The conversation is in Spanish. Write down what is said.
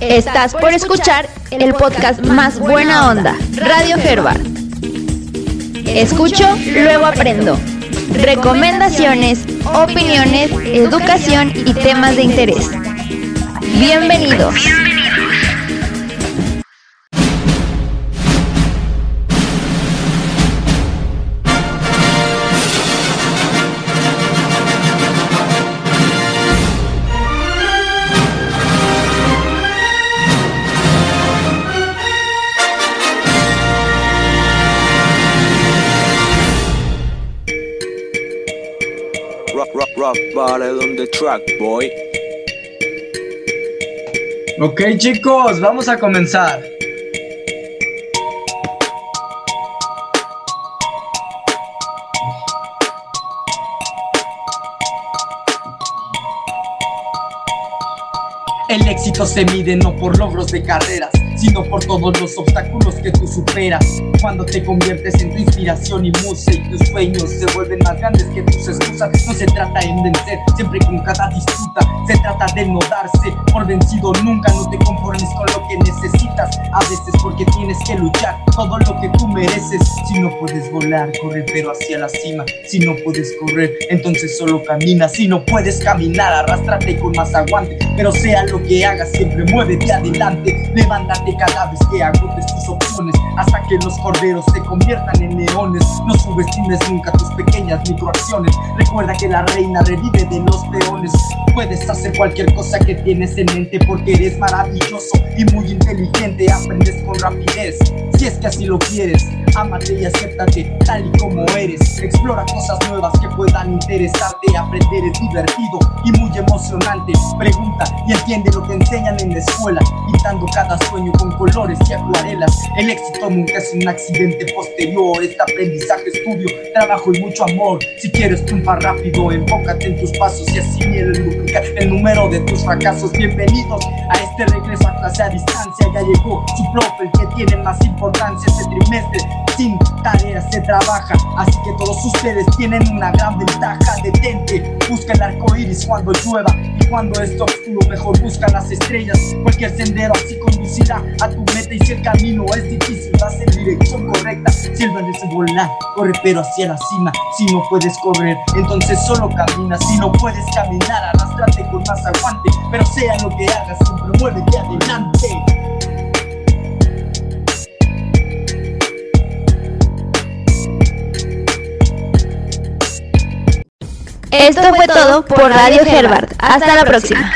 Estás por escuchar el podcast más buena onda, Radio Herbert. Escucho, luego aprendo. Recomendaciones, opiniones, educación y temas de interés. Bienvenidos. Track, boy. Ok chicos, vamos a comenzar. El éxito se mide no por logros de carreras, sino por todos los obstáculos que tú superas. Cuando te conviertes en tu inspiración y musa y tus sueños se vuelven más grandes que tus excusas, no se trata en vencer, siempre con cada disputa, se trata de no darse por vencido nunca, no te conformes con lo que necesitas, a veces porque tienes que luchar todo lo que tú mereces. Si no puedes volar, corre pero hacia la cima. Si no puedes correr, entonces solo camina. Si no puedes caminar, arrástrate con más aguante, pero sea lo que hagas, siempre muévete adelante. Levántate cada vez que agotes tus opciones hasta que los corderos se conviertan en leones. No subestimes nunca tus pequeñas microacciones. Recuerda que la reina revive de los peones. Puedes hacer cualquier cosa que tienes en mente porque eres maravilloso y muy inteligente. Aprendes con rapidez. Si es que así lo quieres, ámate y acéptate tal y como eres. Explora cosas nuevas que puedan interesarte. Aprender es divertido y muy emocionante. Pregunta y entiende lo que enseñan en la escuela, pintando cada sueño con colores y acuarelas. El éxito nunca es un accidente posterior, es aprendizaje, estudio, trabajo y mucho amor. Si quieres triunfar rápido, enfócate en tus pasos y así el duplicar el número de tus fracasos. Bienvenidos a este regreso a clase a distancia. Ya llegó su profe, el que tiene más importancia este trimestre. Trabaja, así que todos ustedes tienen una gran ventaja. Detente, busca el arco iris cuando llueva y cuando esto oscuro, mejor busca las estrellas. Cualquier sendero así conducirá a tu meta y si el camino es difícil, vas en dirección correcta. Si verde es volar, corre pero hacia la cima. Si no puedes correr, entonces solo camina. Si no puedes caminar, arrastrate con más aguante. Pero sea lo que hagas, siempre muévete adelante. Esto fue todo por Radio Herbert. Hasta la próxima.